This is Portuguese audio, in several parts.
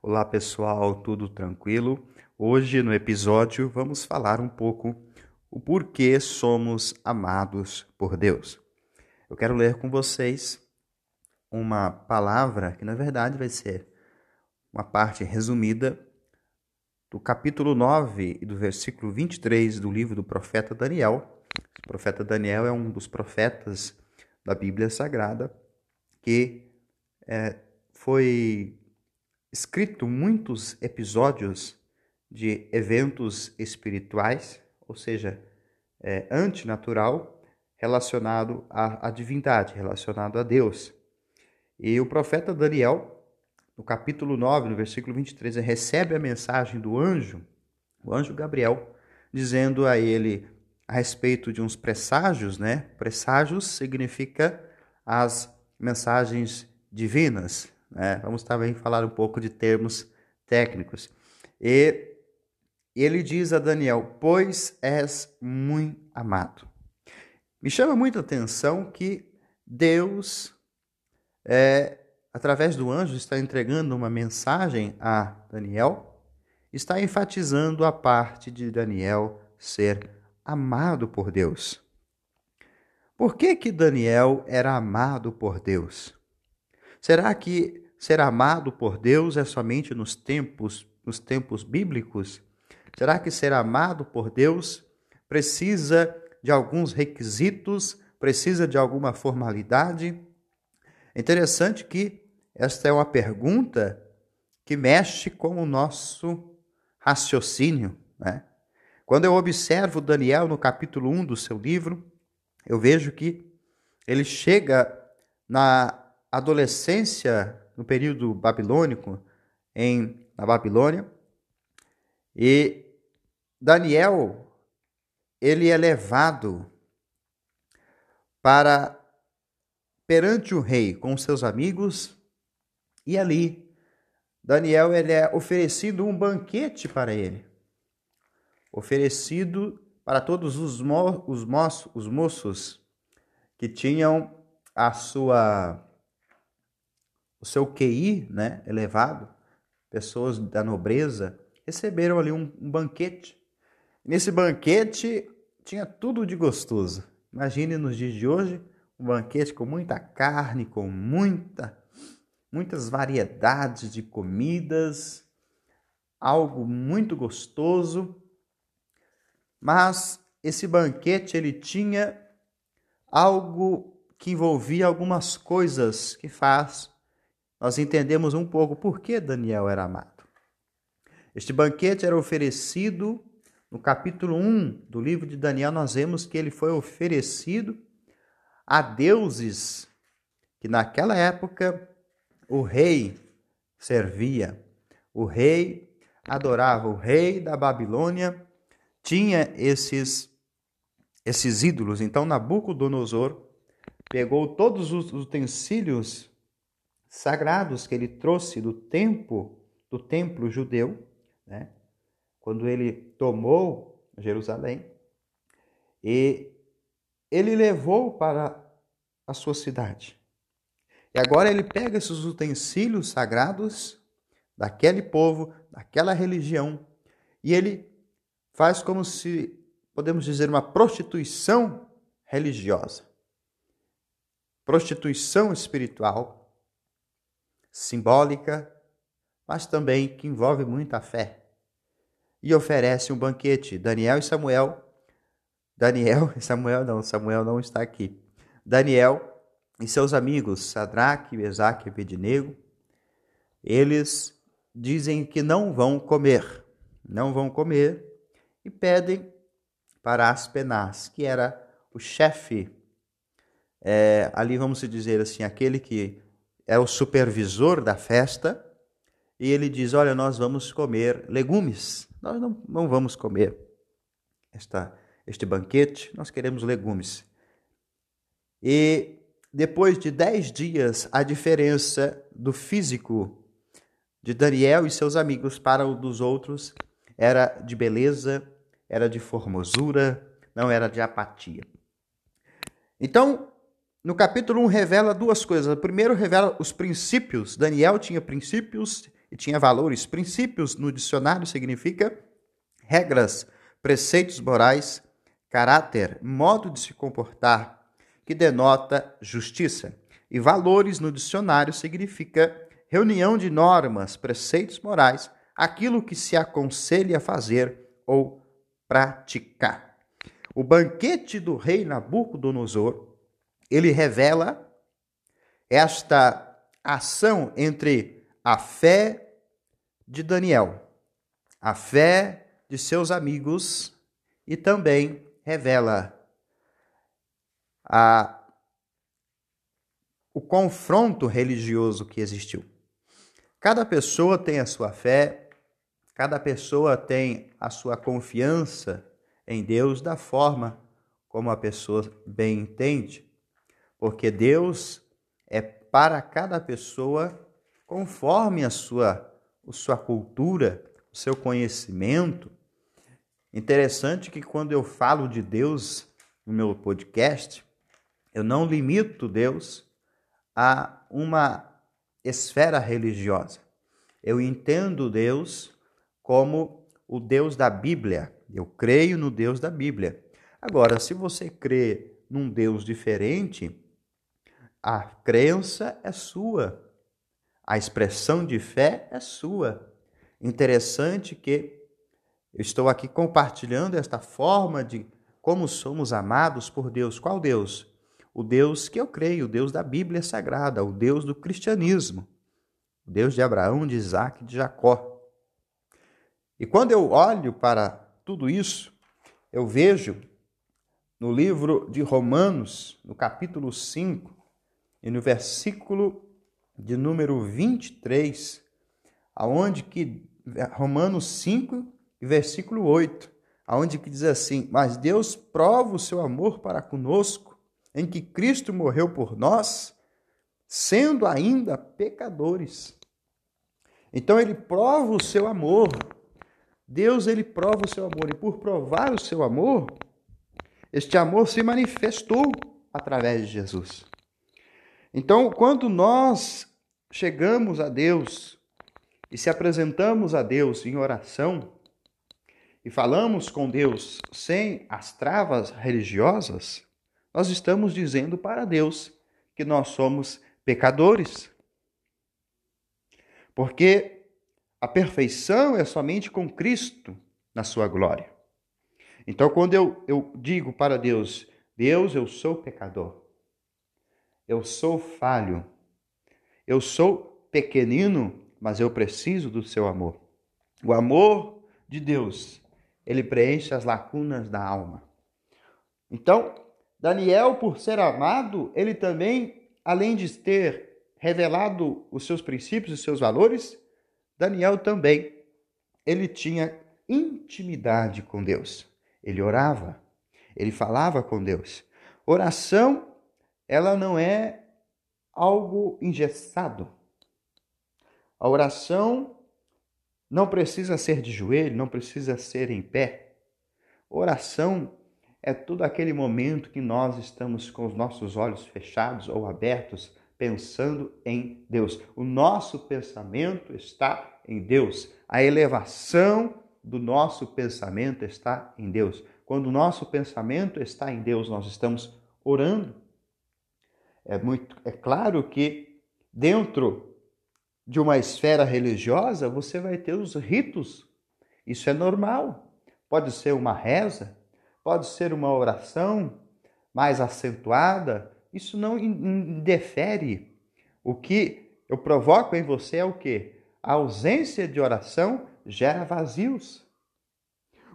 Olá pessoal, tudo tranquilo? Hoje no episódio vamos falar um pouco o porquê somos amados por Deus. Eu quero ler com vocês uma palavra que na verdade vai ser uma parte resumida do capítulo 9 e do versículo 23 do livro do profeta Daniel. O profeta Daniel é um dos profetas da Bíblia Sagrada que é, foi escrito muitos episódios de eventos espirituais, ou seja, é, antinatural, relacionado à, à divindade, relacionado a Deus. E o profeta Daniel, no capítulo 9, no versículo 23, recebe a mensagem do anjo, o anjo Gabriel, dizendo a ele a respeito de uns presságios, né? Presságios significa as mensagens divinas, né? Vamos também falar um pouco de termos técnicos. E ele diz a Daniel: Pois és muito amado. Me chama muita atenção que Deus, é, através do anjo, está entregando uma mensagem a Daniel, está enfatizando a parte de Daniel ser amado por Deus. Por que, que Daniel era amado por Deus? Será que ser amado por Deus é somente nos tempos, nos tempos bíblicos? Será que ser amado por Deus precisa de alguns requisitos, precisa de alguma formalidade? É interessante que esta é uma pergunta que mexe com o nosso raciocínio. Né? Quando eu observo Daniel no capítulo 1 do seu livro, eu vejo que ele chega na adolescência, no período babilônico, em, na Babilônia, e Daniel, ele é levado para perante o rei com seus amigos, e ali Daniel ele é oferecido um banquete para ele. Oferecido para todos os, mo os, mo os moços que tinham a sua o seu QI né, elevado, pessoas da nobreza, receberam ali um, um banquete. Nesse banquete tinha tudo de gostoso. Imagine nos dias de hoje um banquete com muita carne, com muita, muitas variedades de comidas, algo muito gostoso. Mas esse banquete ele tinha algo que envolvia algumas coisas que faz nós entendemos um pouco por que Daniel era amado. Este banquete era oferecido no capítulo 1 do livro de Daniel, nós vemos que ele foi oferecido a deuses que naquela época o rei servia. O rei adorava, o rei da Babilônia tinha esses esses ídolos. Então Nabucodonosor pegou todos os utensílios sagrados que ele trouxe do templo, do templo judeu, né? Quando ele tomou Jerusalém, e ele levou para a sua cidade. E agora ele pega esses utensílios sagrados daquele povo, daquela religião, e ele faz como se, podemos dizer, uma prostituição religiosa, prostituição espiritual, simbólica, mas também que envolve muita fé. E oferece um banquete. Daniel e Samuel. Daniel e Samuel não, Samuel não está aqui. Daniel e seus amigos, Sadraque, Mesaque e Abednego, eles dizem que não vão comer, não vão comer e pedem para Aspenaz, que era o chefe, é, ali vamos dizer assim, aquele que é o supervisor da festa, e ele diz: Olha, nós vamos comer legumes, nós não, não vamos comer esta, este banquete, nós queremos legumes. E depois de dez dias, a diferença do físico de Daniel e seus amigos para o dos outros era de beleza, era de formosura, não era de apatia. Então, no capítulo 1 revela duas coisas. Primeiro revela os princípios. Daniel tinha princípios e tinha valores. Princípios no dicionário significa regras, preceitos morais, caráter, modo de se comportar, que denota justiça. E valores no dicionário significa reunião de normas, preceitos morais, aquilo que se aconselha a fazer ou praticar. O banquete do rei Nabucodonosor, ele revela esta ação entre a fé de Daniel, a fé de seus amigos e também revela a, o confronto religioso que existiu. Cada pessoa tem a sua fé, cada pessoa tem a sua confiança em Deus da forma como a pessoa bem entende, porque Deus é para cada pessoa conforme a sua, a sua cultura, o seu conhecimento. Interessante que quando eu falo de Deus no meu podcast, eu não limito Deus a uma esfera religiosa. Eu entendo Deus como o Deus da Bíblia. Eu creio no Deus da Bíblia. Agora, se você crê num Deus diferente, a crença é sua. A expressão de fé é sua. Interessante que eu estou aqui compartilhando esta forma de como somos amados por Deus. Qual Deus? O Deus que eu creio, o Deus da Bíblia Sagrada, o Deus do cristianismo, o Deus de Abraão, de Isaac de Jacó. E quando eu olho para tudo isso, eu vejo no livro de Romanos, no capítulo 5, e no versículo de número 23, aonde que Romanos 5 e versículo 8, aonde que diz assim: "Mas Deus prova o seu amor para conosco, em que Cristo morreu por nós, sendo ainda pecadores." Então ele prova o seu amor. Deus ele prova o seu amor e por provar o seu amor, este amor se manifestou através de Jesus. Então, quando nós chegamos a Deus e se apresentamos a Deus em oração e falamos com Deus sem as travas religiosas, nós estamos dizendo para Deus que nós somos pecadores. Porque a perfeição é somente com Cristo na sua glória. Então, quando eu, eu digo para Deus, Deus, eu sou pecador, eu sou falho. Eu sou pequenino, mas eu preciso do seu amor. O amor de Deus, ele preenche as lacunas da alma. Então, Daniel, por ser amado, ele também, além de ter revelado os seus princípios e seus valores, Daniel também, ele tinha intimidade com Deus. Ele orava, ele falava com Deus. Oração ela não é algo engessado. A oração não precisa ser de joelho, não precisa ser em pé. Oração é todo aquele momento que nós estamos com os nossos olhos fechados ou abertos, pensando em Deus. O nosso pensamento está em Deus. A elevação do nosso pensamento está em Deus. Quando o nosso pensamento está em Deus, nós estamos orando. É, muito, é claro que dentro de uma esfera religiosa você vai ter os ritos. Isso é normal. Pode ser uma reza, pode ser uma oração mais acentuada. Isso não indefere. O que eu provoco em você é o que? A ausência de oração gera vazios.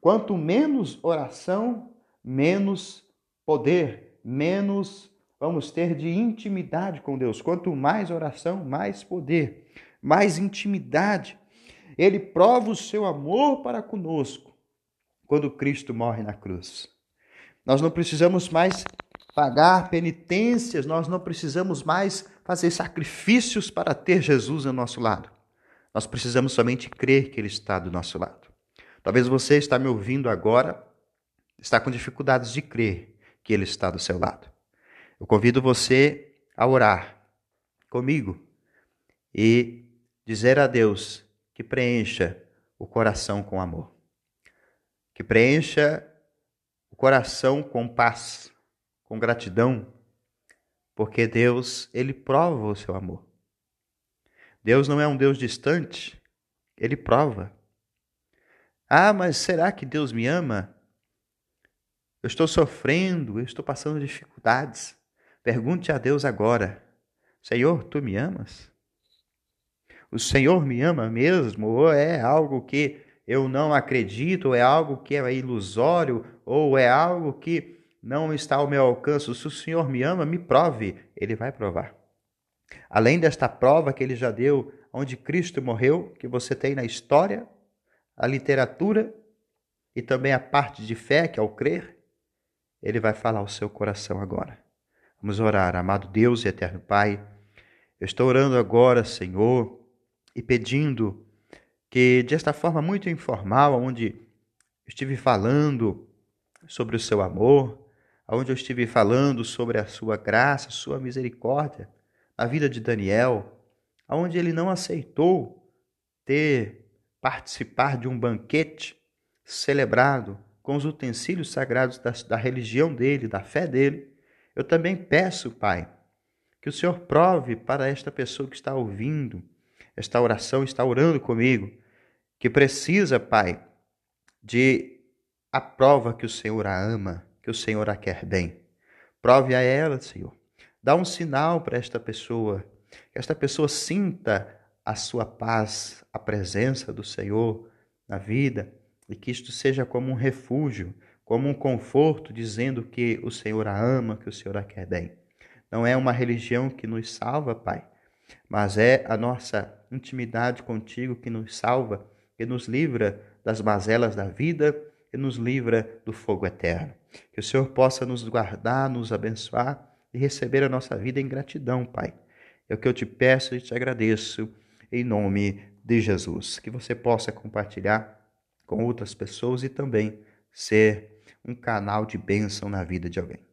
Quanto menos oração, menos poder, menos vamos ter de intimidade com Deus. Quanto mais oração, mais poder, mais intimidade. Ele prova o seu amor para conosco quando Cristo morre na cruz. Nós não precisamos mais pagar penitências, nós não precisamos mais fazer sacrifícios para ter Jesus ao nosso lado. Nós precisamos somente crer que Ele está do nosso lado. Talvez você está me ouvindo agora, está com dificuldades de crer que Ele está do seu lado. Eu convido você a orar comigo e dizer a Deus que preencha o coração com amor, que preencha o coração com paz, com gratidão, porque Deus, ele prova o seu amor. Deus não é um Deus distante, ele prova. Ah, mas será que Deus me ama? Eu estou sofrendo, eu estou passando dificuldades. Pergunte a Deus agora: Senhor, tu me amas? O Senhor me ama mesmo? Ou é algo que eu não acredito? Ou é algo que é ilusório? Ou é algo que não está ao meu alcance? Se o Senhor me ama, me prove. Ele vai provar. Além desta prova que ele já deu, onde Cristo morreu, que você tem na história, a literatura e também a parte de fé, que é o crer, ele vai falar ao seu coração agora. Vamos orar, amado Deus e eterno Pai. Eu estou orando agora, Senhor, e pedindo que, desta forma muito informal, onde estive falando sobre o seu amor, onde eu estive falando sobre a sua graça, sua misericórdia, a vida de Daniel, onde ele não aceitou ter participar de um banquete celebrado com os utensílios sagrados da, da religião dele, da fé dele, eu também peço, Pai, que o Senhor prove para esta pessoa que está ouvindo esta oração está orando comigo, que precisa, Pai, de a prova que o Senhor a ama, que o Senhor a quer bem. Prove a ela, Senhor. Dá um sinal para esta pessoa, que esta pessoa sinta a sua paz, a presença do Senhor na vida e que isto seja como um refúgio, como um conforto, dizendo que o Senhor a ama, que o Senhor a quer bem. Não é uma religião que nos salva, Pai, mas é a nossa intimidade contigo que nos salva, que nos livra das mazelas da vida e nos livra do fogo eterno. Que o Senhor possa nos guardar, nos abençoar e receber a nossa vida em gratidão, Pai. É o que eu te peço e te agradeço em nome de Jesus. Que você possa compartilhar com outras pessoas e também ser um canal de bênção na vida de alguém.